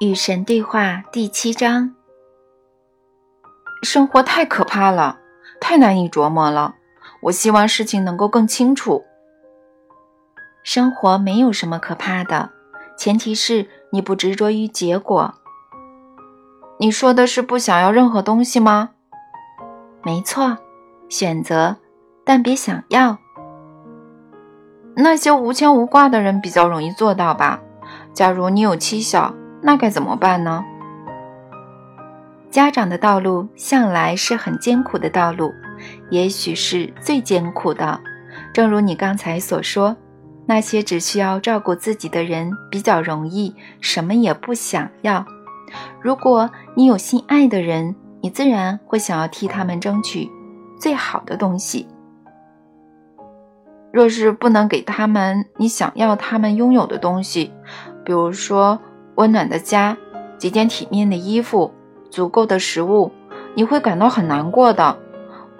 与神对话第七章。生活太可怕了，太难以琢磨了。我希望事情能够更清楚。生活没有什么可怕的，前提是你不执着于结果。你说的是不想要任何东西吗？没错，选择，但别想要。那些无牵无挂的人比较容易做到吧？假如你有妻小，那该怎么办呢？家长的道路向来是很艰苦的道路，也许是最艰苦的。正如你刚才所说，那些只需要照顾自己的人比较容易，什么也不想要。如果你有心爱的人，你自然会想要替他们争取最好的东西。若是不能给他们你想要他们拥有的东西，比如说温暖的家、几件体面的衣服、足够的食物，你会感到很难过的。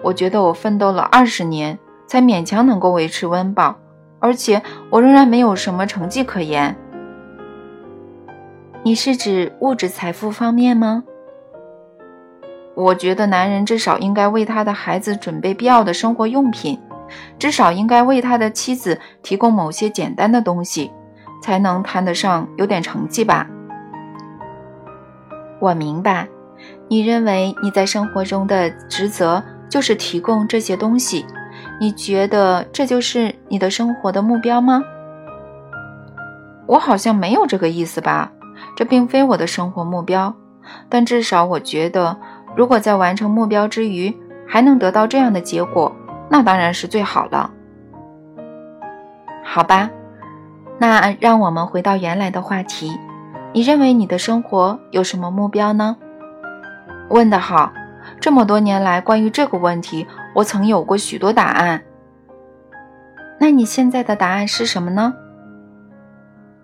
我觉得我奋斗了二十年，才勉强能够维持温饱，而且我仍然没有什么成绩可言。你是指物质财富方面吗？我觉得男人至少应该为他的孩子准备必要的生活用品。至少应该为他的妻子提供某些简单的东西，才能谈得上有点成绩吧。我明白，你认为你在生活中的职责就是提供这些东西，你觉得这就是你的生活的目标吗？我好像没有这个意思吧，这并非我的生活目标。但至少我觉得，如果在完成目标之余还能得到这样的结果。那当然是最好了。好吧，那让我们回到原来的话题。你认为你的生活有什么目标呢？问得好，这么多年来，关于这个问题，我曾有过许多答案。那你现在的答案是什么呢？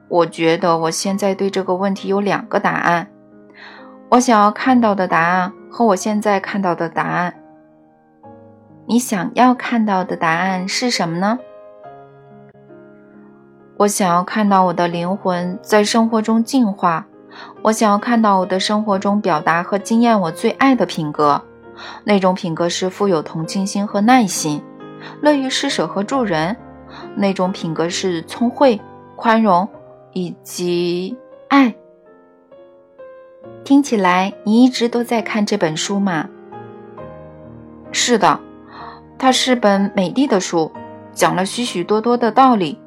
我觉得我现在对这个问题有两个答案。我想要看到的答案和我现在看到的答案。你想要看到的答案是什么呢？我想要看到我的灵魂在生活中进化。我想要看到我的生活中表达和经验我最爱的品格。那种品格是富有同情心和耐心，乐于施舍和助人。那种品格是聪慧、宽容以及爱。听起来你一直都在看这本书吗？是的。它是本美丽的书，讲了许许多多的道理，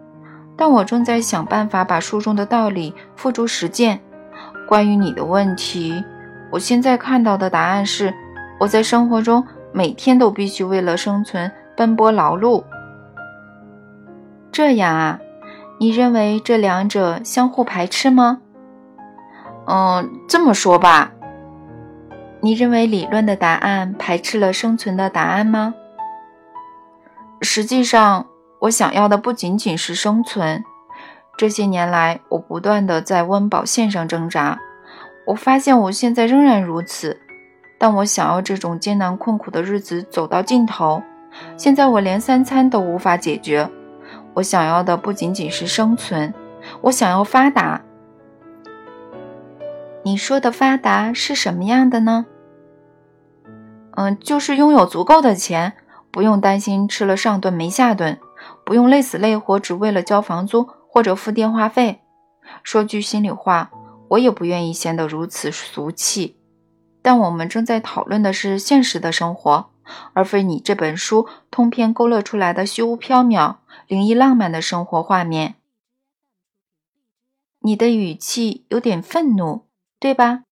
但我正在想办法把书中的道理付诸实践。关于你的问题，我现在看到的答案是：我在生活中每天都必须为了生存奔波劳碌。这样啊？你认为这两者相互排斥吗？嗯，这么说吧。你认为理论的答案排斥了生存的答案吗？实际上，我想要的不仅仅是生存。这些年来，我不断的在温饱线上挣扎。我发现我现在仍然如此，但我想要这种艰难困苦的日子走到尽头。现在我连三餐都无法解决。我想要的不仅仅是生存，我想要发达。你说的发达是什么样的呢？嗯，就是拥有足够的钱。不用担心吃了上顿没下顿，不用累死累活只为了交房租或者付电话费。说句心里话，我也不愿意显得如此俗气。但我们正在讨论的是现实的生活，而非你这本书通篇勾勒出来的虚无缥缈、灵异浪漫的生活画面。你的语气有点愤怒，对吧？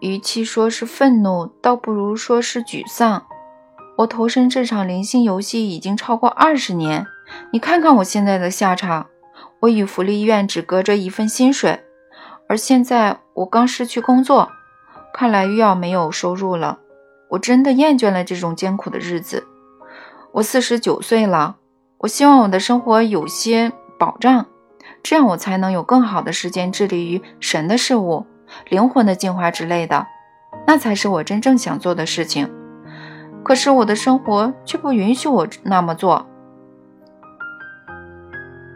与其说是愤怒，倒不如说是沮丧。我投身这场灵性游戏已经超过二十年，你看看我现在的下场，我与福利院只隔着一份薪水，而现在我刚失去工作，看来又要没有收入了。我真的厌倦了这种艰苦的日子。我四十九岁了，我希望我的生活有些保障，这样我才能有更好的时间致力于神的事物、灵魂的进化之类的，那才是我真正想做的事情。可是我的生活却不允许我那么做。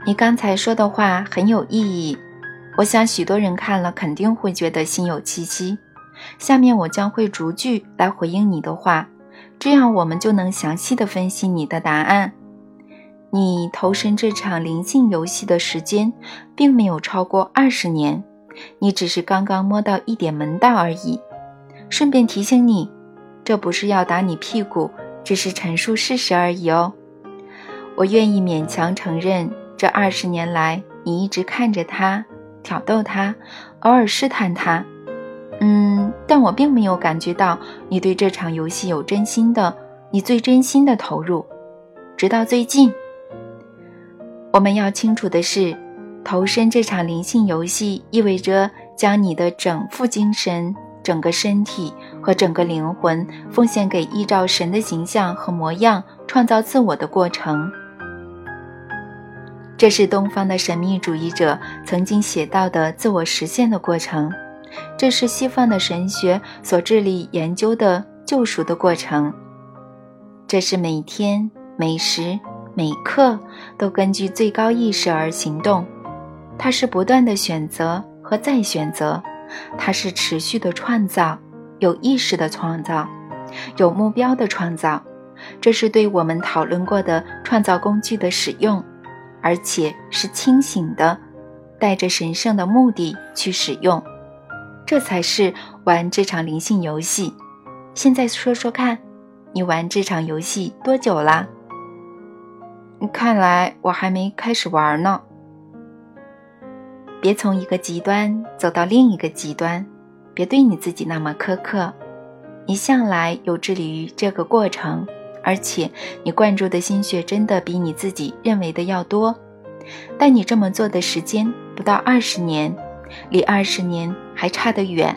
你刚才说的话很有意义，我想许多人看了肯定会觉得心有戚戚。下面我将会逐句来回应你的话，这样我们就能详细的分析你的答案。你投身这场灵性游戏的时间并没有超过二十年，你只是刚刚摸到一点门道而已。顺便提醒你，这不是要打你屁股，只是陈述事实而已哦。我愿意勉强承认，这二十年来你一直看着他，挑逗他，偶尔试探他。嗯，但我并没有感觉到你对这场游戏有真心的，你最真心的投入，直到最近。我们要清楚的是，投身这场灵性游戏意味着将你的整副精神、整个身体和整个灵魂奉献给依照神的形象和模样创造自我的过程。这是东方的神秘主义者曾经写到的自我实现的过程，这是西方的神学所致力研究的救赎的过程，这是每天每时。每刻都根据最高意识而行动，它是不断的选择和再选择，它是持续的创造，有意识的创造，有目标的创造。这是对我们讨论过的创造工具的使用，而且是清醒的，带着神圣的目的去使用。这才是玩这场灵性游戏。现在说说看，你玩这场游戏多久啦？看来我还没开始玩呢。别从一个极端走到另一个极端，别对你自己那么苛刻。你向来有致力于这个过程，而且你灌注的心血真的比你自己认为的要多。但你这么做的时间不到二十年，离二十年还差得远。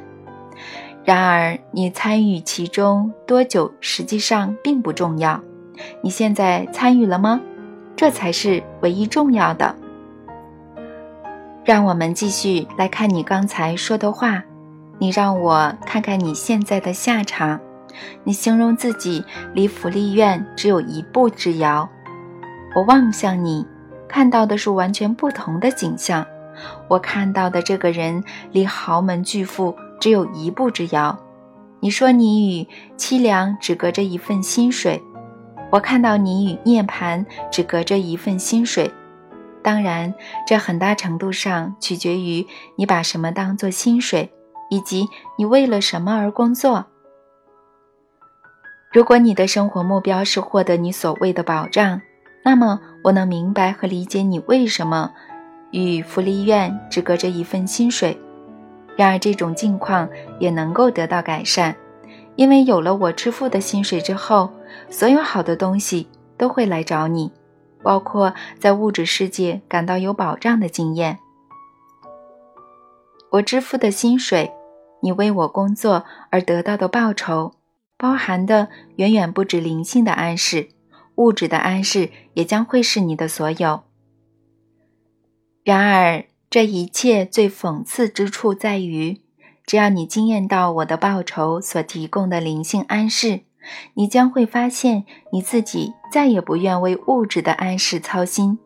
然而，你参与其中多久实际上并不重要。你现在参与了吗？这才是唯一重要的。让我们继续来看你刚才说的话。你让我看看你现在的下场。你形容自己离福利院只有一步之遥。我望向你，看到的是完全不同的景象。我看到的这个人离豪门巨富只有一步之遥。你说你与凄凉只隔着一份薪水。我看到你与涅槃只隔着一份薪水，当然，这很大程度上取决于你把什么当做薪水，以及你为了什么而工作。如果你的生活目标是获得你所谓的保障，那么我能明白和理解你为什么与福利院只隔着一份薪水。然而，这种境况也能够得到改善。因为有了我支付的薪水之后，所有好的东西都会来找你，包括在物质世界感到有保障的经验。我支付的薪水，你为我工作而得到的报酬，包含的远远不止灵性的安适，物质的安适也将会是你的所有。然而，这一切最讽刺之处在于。只要你惊艳到我的报酬所提供的灵性安适，你将会发现你自己再也不愿为物质的安适操心，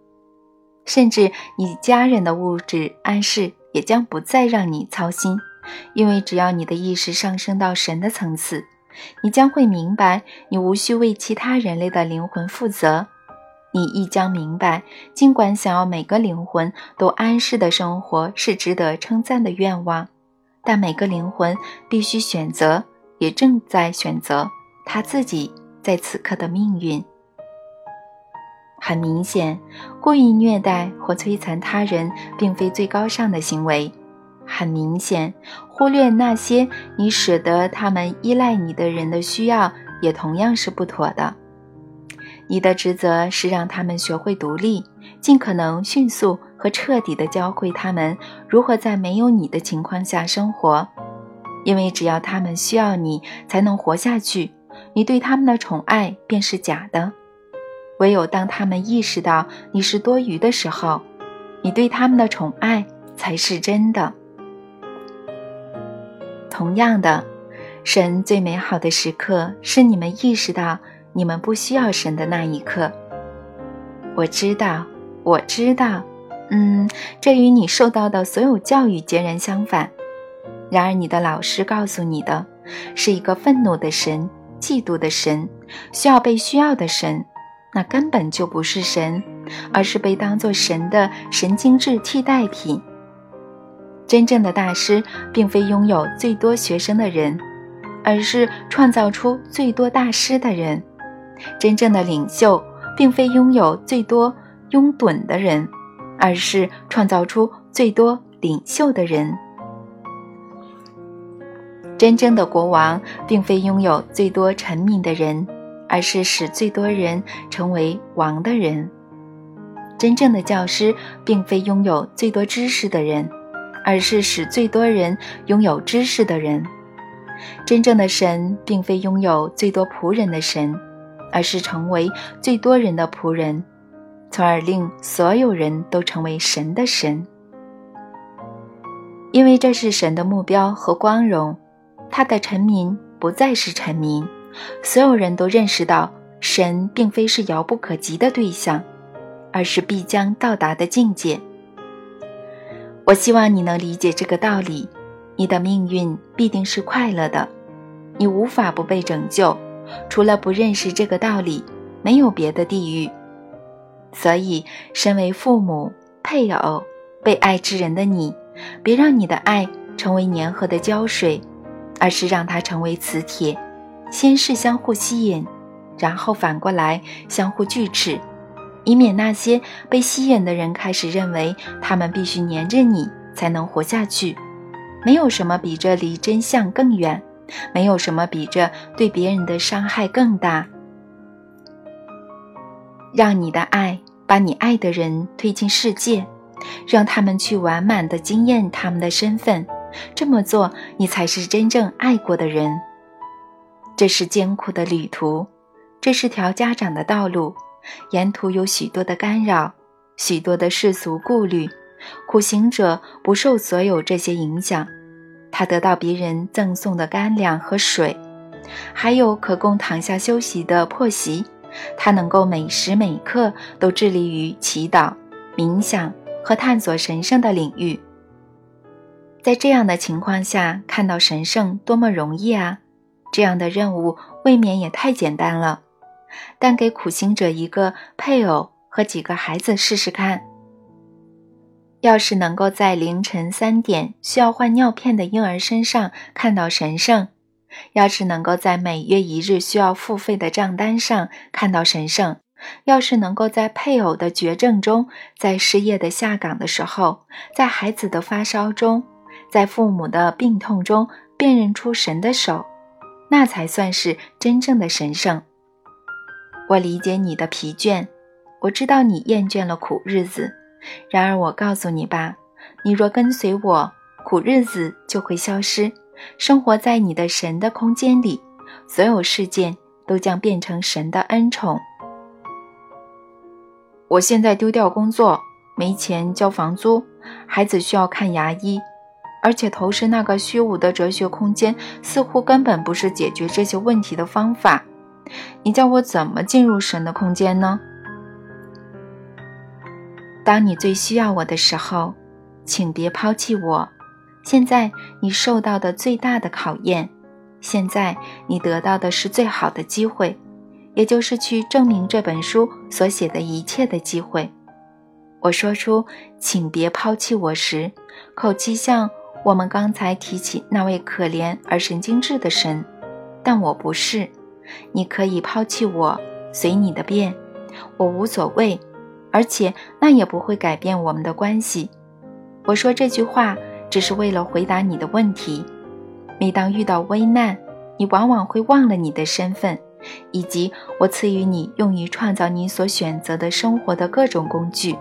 甚至你家人的物质安适也将不再让你操心，因为只要你的意识上升到神的层次，你将会明白你无需为其他人类的灵魂负责，你亦将明白，尽管想要每个灵魂都安适的生活是值得称赞的愿望。但每个灵魂必须选择，也正在选择他自己在此刻的命运。很明显，故意虐待或摧残他人并非最高尚的行为。很明显，忽略那些你舍得他们依赖你的人的需要，也同样是不妥的。你的职责是让他们学会独立，尽可能迅速和彻底地教会他们如何在没有你的情况下生活。因为只要他们需要你才能活下去，你对他们的宠爱便是假的。唯有当他们意识到你是多余的时候，你对他们的宠爱才是真的。同样的，神最美好的时刻是你们意识到。你们不需要神的那一刻，我知道，我知道，嗯，这与你受到的所有教育截然相反。然而，你的老师告诉你的是一个愤怒的神、嫉妒的神、需要被需要的神，那根本就不是神，而是被当作神的神经质替代品。真正的大师并非拥有最多学生的人，而是创造出最多大师的人。真正的领袖并非拥有最多拥趸的人。而是创造出最多领袖的人。真正的国王并非拥有最多臣民的人，而是使最多人成为王的人。真正的教师并非拥有最多知识的人，而是使最多人拥有知识的人。真正的神并非拥有最多仆人的神，而是成为最多人的仆人。从而令所有人都成为神的神，因为这是神的目标和光荣。他的臣民不再是臣民，所有人都认识到神并非是遥不可及的对象，而是必将到达的境界。我希望你能理解这个道理，你的命运必定是快乐的，你无法不被拯救。除了不认识这个道理，没有别的地狱。所以，身为父母、配偶、被爱之人的你，别让你的爱成为粘合的胶水，而是让它成为磁铁，先是相互吸引，然后反过来相互锯齿，以免那些被吸引的人开始认为他们必须粘着你才能活下去。没有什么比这离真相更远，没有什么比这对别人的伤害更大。让你的爱把你爱的人推进世界，让他们去完满的经验他们的身份。这么做，你才是真正爱过的人。这是艰苦的旅途，这是条家长的道路，沿途有许多的干扰，许多的世俗顾虑。苦行者不受所有这些影响，他得到别人赠送的干粮和水，还有可供躺下休息的破席。他能够每时每刻都致力于祈祷、冥想和探索神圣的领域。在这样的情况下，看到神圣多么容易啊！这样的任务未免也太简单了。但给苦行者一个配偶和几个孩子试试看。要是能够在凌晨三点需要换尿片的婴儿身上看到神圣。要是能够在每月一日需要付费的账单上看到神圣，要是能够在配偶的绝症中，在失业的下岗的时候，在孩子的发烧中，在父母的病痛中辨认出神的手，那才算是真正的神圣。我理解你的疲倦，我知道你厌倦了苦日子。然而我告诉你吧，你若跟随我，苦日子就会消失。生活在你的神的空间里，所有事件都将变成神的恩宠。我现在丢掉工作，没钱交房租，孩子需要看牙医，而且投身那个虚无的哲学空间，似乎根本不是解决这些问题的方法。你叫我怎么进入神的空间呢？当你最需要我的时候，请别抛弃我。现在你受到的最大的考验，现在你得到的是最好的机会，也就是去证明这本书所写的一切的机会。我说出“请别抛弃我”时，口气像我们刚才提起那位可怜而神经质的神，但我不是。你可以抛弃我，随你的便，我无所谓，而且那也不会改变我们的关系。我说这句话。只是为了回答你的问题。每当遇到危难，你往往会忘了你的身份，以及我赐予你用于创造你所选择的生活的各种工具。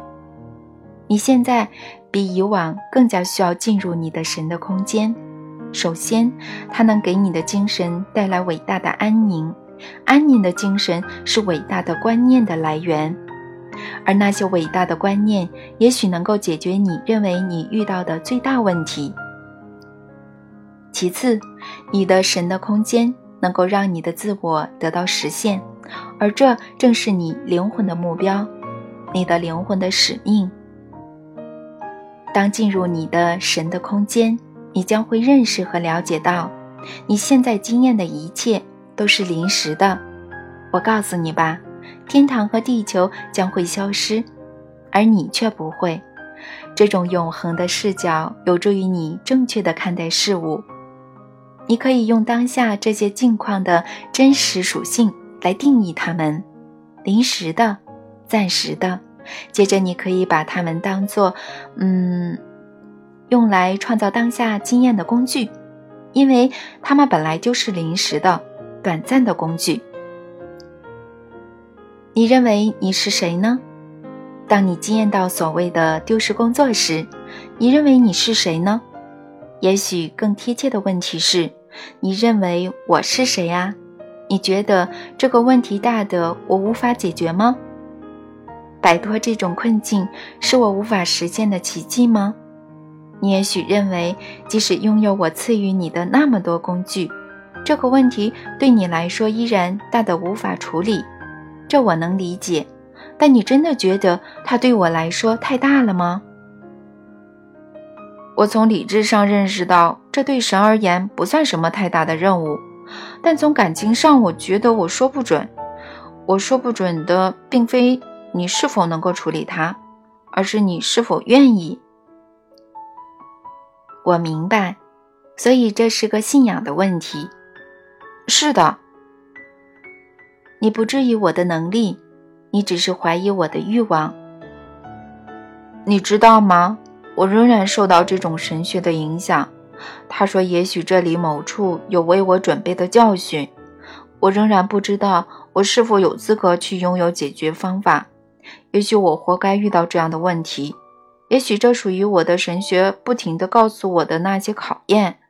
你现在比以往更加需要进入你的神的空间。首先，它能给你的精神带来伟大的安宁。安宁的精神是伟大的观念的来源。而那些伟大的观念，也许能够解决你认为你遇到的最大问题。其次，你的神的空间能够让你的自我得到实现，而这正是你灵魂的目标，你的灵魂的使命。当进入你的神的空间，你将会认识和了解到，你现在经验的一切都是临时的。我告诉你吧，天堂和地球将会消失，而你却不会。这种永恒的视角有助于你正确的看待事物。你可以用当下这些境况的真实属性来定义它们：临时的、暂时的。接着，你可以把它们当做，嗯，用来创造当下经验的工具，因为它们本来就是临时的、短暂的工具。你认为你是谁呢？当你经验到所谓的丢失工作时，你认为你是谁呢？也许更贴切的问题是：你认为我是谁呀？你觉得这个问题大的我无法解决吗？摆脱这种困境是我无法实现的奇迹吗？你也许认为，即使拥有我赐予你的那么多工具，这个问题对你来说依然大的无法处理。这我能理解，但你真的觉得它对我来说太大了吗？我从理智上认识到，这对神而言不算什么太大的任务，但从感情上，我觉得我说不准。我说不准的，并非。你是否能够处理它，而是你是否愿意？我明白，所以这是个信仰的问题。是的，你不质疑我的能力，你只是怀疑我的欲望。你知道吗？我仍然受到这种神学的影响。他说：“也许这里某处有为我准备的教训。”我仍然不知道我是否有资格去拥有解决方法。也许我活该遇到这样的问题，也许这属于我的神学不停地告诉我的那些考验，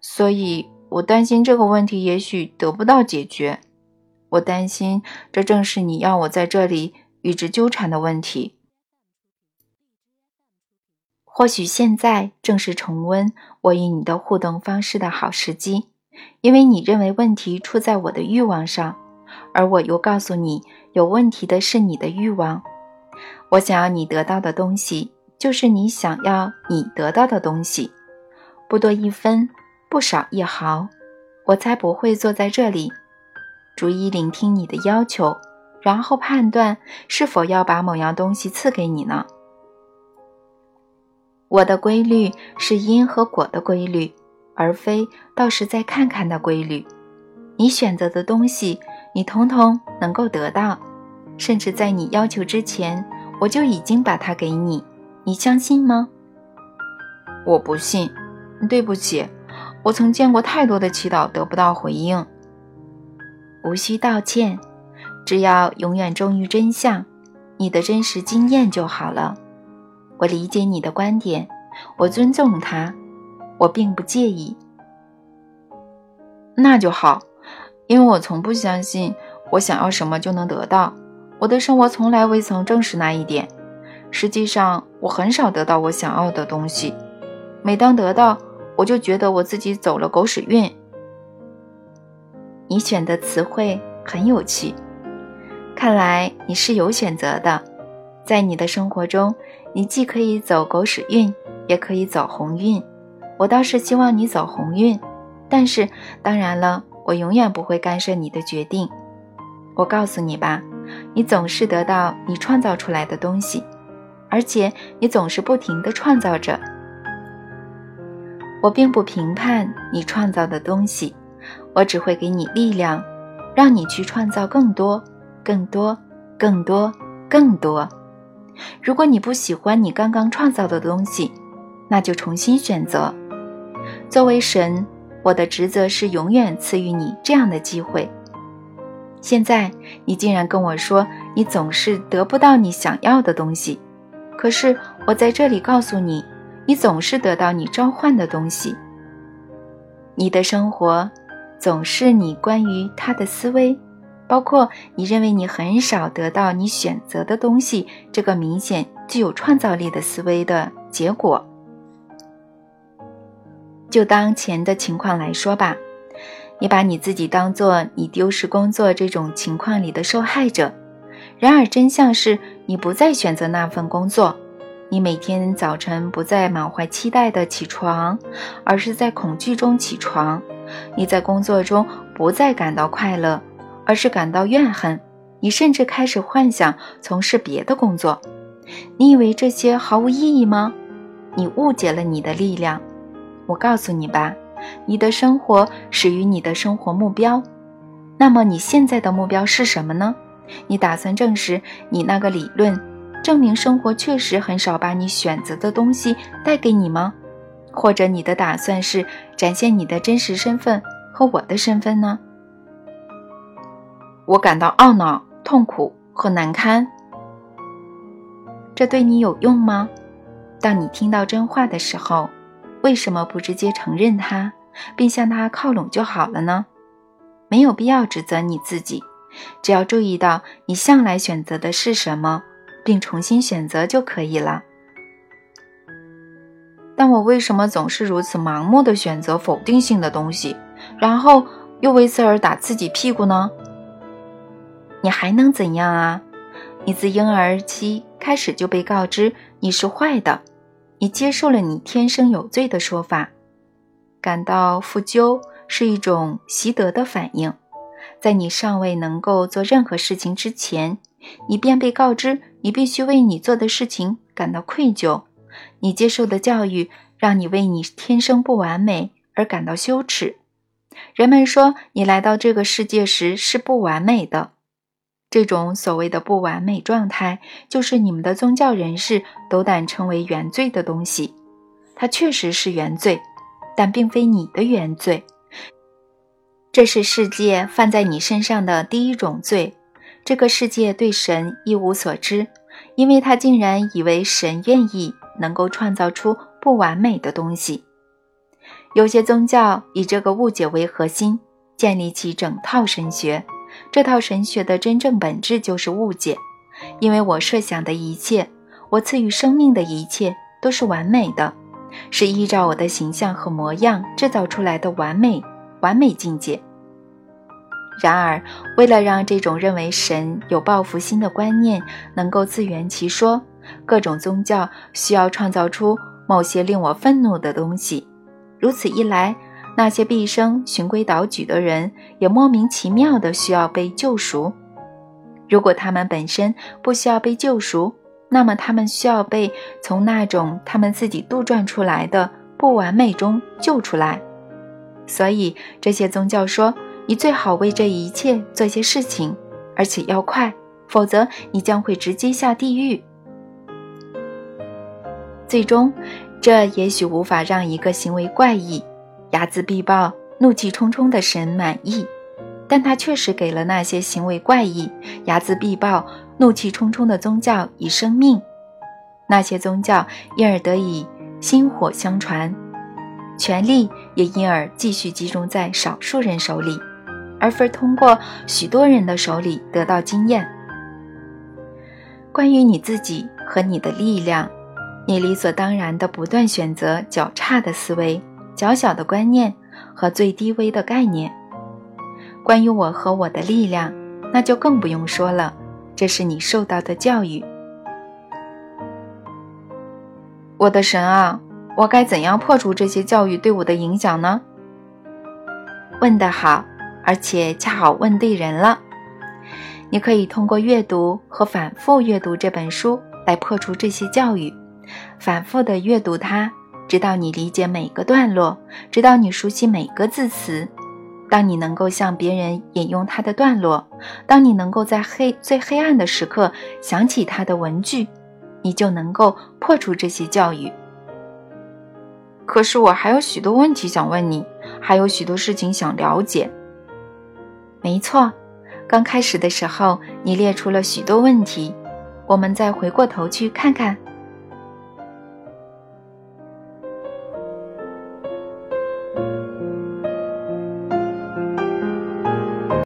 所以我担心这个问题也许得不到解决。我担心这正是你要我在这里与之纠缠的问题。或许现在正是重温我与你的互动方式的好时机，因为你认为问题出在我的欲望上，而我又告诉你有问题的是你的欲望。我想要你得到的东西，就是你想要你得到的东西，不多一分，不少一毫，我才不会坐在这里，逐一聆听你的要求，然后判断是否要把某样东西赐给你呢？我的规律是因和果的规律，而非到时再看看的规律。你选择的东西，你通通能够得到，甚至在你要求之前。我就已经把它给你，你相信吗？我不信，对不起，我曾见过太多的祈祷得不到回应。无需道歉，只要永远忠于真相，你的真实经验就好了。我理解你的观点，我尊重他，我并不介意。那就好，因为我从不相信我想要什么就能得到。我的生活从来未曾证实那一点。实际上，我很少得到我想要的东西。每当得到，我就觉得我自己走了狗屎运。你选的词汇很有趣，看来你是有选择的。在你的生活中，你既可以走狗屎运，也可以走鸿运。我倒是希望你走鸿运，但是当然了，我永远不会干涉你的决定。我告诉你吧。你总是得到你创造出来的东西，而且你总是不停地创造着。我并不评判你创造的东西，我只会给你力量，让你去创造更多、更多、更多、更多。如果你不喜欢你刚刚创造的东西，那就重新选择。作为神，我的职责是永远赐予你这样的机会。现在你竟然跟我说你总是得不到你想要的东西，可是我在这里告诉你，你总是得到你召唤的东西。你的生活总是你关于他的思维，包括你认为你很少得到你选择的东西这个明显具有创造力的思维的结果。就当前的情况来说吧。你把你自己当做你丢失工作这种情况里的受害者，然而真相是你不再选择那份工作，你每天早晨不再满怀期待的起床，而是在恐惧中起床；你在工作中不再感到快乐，而是感到怨恨；你甚至开始幻想从事别的工作。你以为这些毫无意义吗？你误解了你的力量。我告诉你吧，你的生活始于你的生活目标。那么你现在的目标是什么呢？你打算证实你那个理论？证明生活确实很少把你选择的东西带给你吗？或者你的打算是展现你的真实身份和我的身份呢？我感到懊恼、痛苦和难堪。这对你有用吗？当你听到真话的时候，为什么不直接承认它，并向它靠拢就好了呢？没有必要指责你自己，只要注意到你向来选择的是什么。并重新选择就可以了。但我为什么总是如此盲目的选择否定性的东西，然后又为此而打自己屁股呢？你还能怎样啊？你自婴儿期开始就被告知你是坏的，你接受了你天生有罪的说法，感到负疚是一种习得的反应，在你尚未能够做任何事情之前。你便被告知，你必须为你做的事情感到愧疚。你接受的教育让你为你天生不完美而感到羞耻。人们说你来到这个世界时是不完美的。这种所谓的不完美状态，就是你们的宗教人士斗胆称为原罪的东西。它确实是原罪，但并非你的原罪。这是世界犯在你身上的第一种罪。这个世界对神一无所知，因为他竟然以为神愿意能够创造出不完美的东西。有些宗教以这个误解为核心，建立起整套神学。这套神学的真正本质就是误解，因为我设想的一切，我赐予生命的一切都是完美的，是依照我的形象和模样制造出来的完美完美境界。然而，为了让这种认为神有报复心的观念能够自圆其说，各种宗教需要创造出某些令我愤怒的东西。如此一来，那些毕生循规蹈矩的人也莫名其妙地需要被救赎。如果他们本身不需要被救赎，那么他们需要被从那种他们自己杜撰出来的不完美中救出来。所以，这些宗教说。你最好为这一切做些事情，而且要快，否则你将会直接下地狱。最终，这也许无法让一个行为怪异、睚眦必报、怒气冲冲的神满意，但他确实给了那些行为怪异、睚眦必报、怒气冲冲的宗教以生命。那些宗教因而得以薪火相传，权力也因而继续集中在少数人手里。而非通过许多人的手里得到经验。关于你自己和你的力量，你理所当然的不断选择较差的思维、较小的观念和最低微的概念。关于我和我的力量，那就更不用说了。这是你受到的教育。我的神啊，我该怎样破除这些教育对我的影响呢？问得好。而且恰好问对人了。你可以通过阅读和反复阅读这本书来破除这些教育，反复的阅读它，直到你理解每个段落，直到你熟悉每个字词。当你能够向别人引用它的段落，当你能够在黑最黑暗的时刻想起它的文句，你就能够破除这些教育。可是我还有许多问题想问你，还有许多事情想了解。没错，刚开始的时候你列出了许多问题，我们再回过头去看看。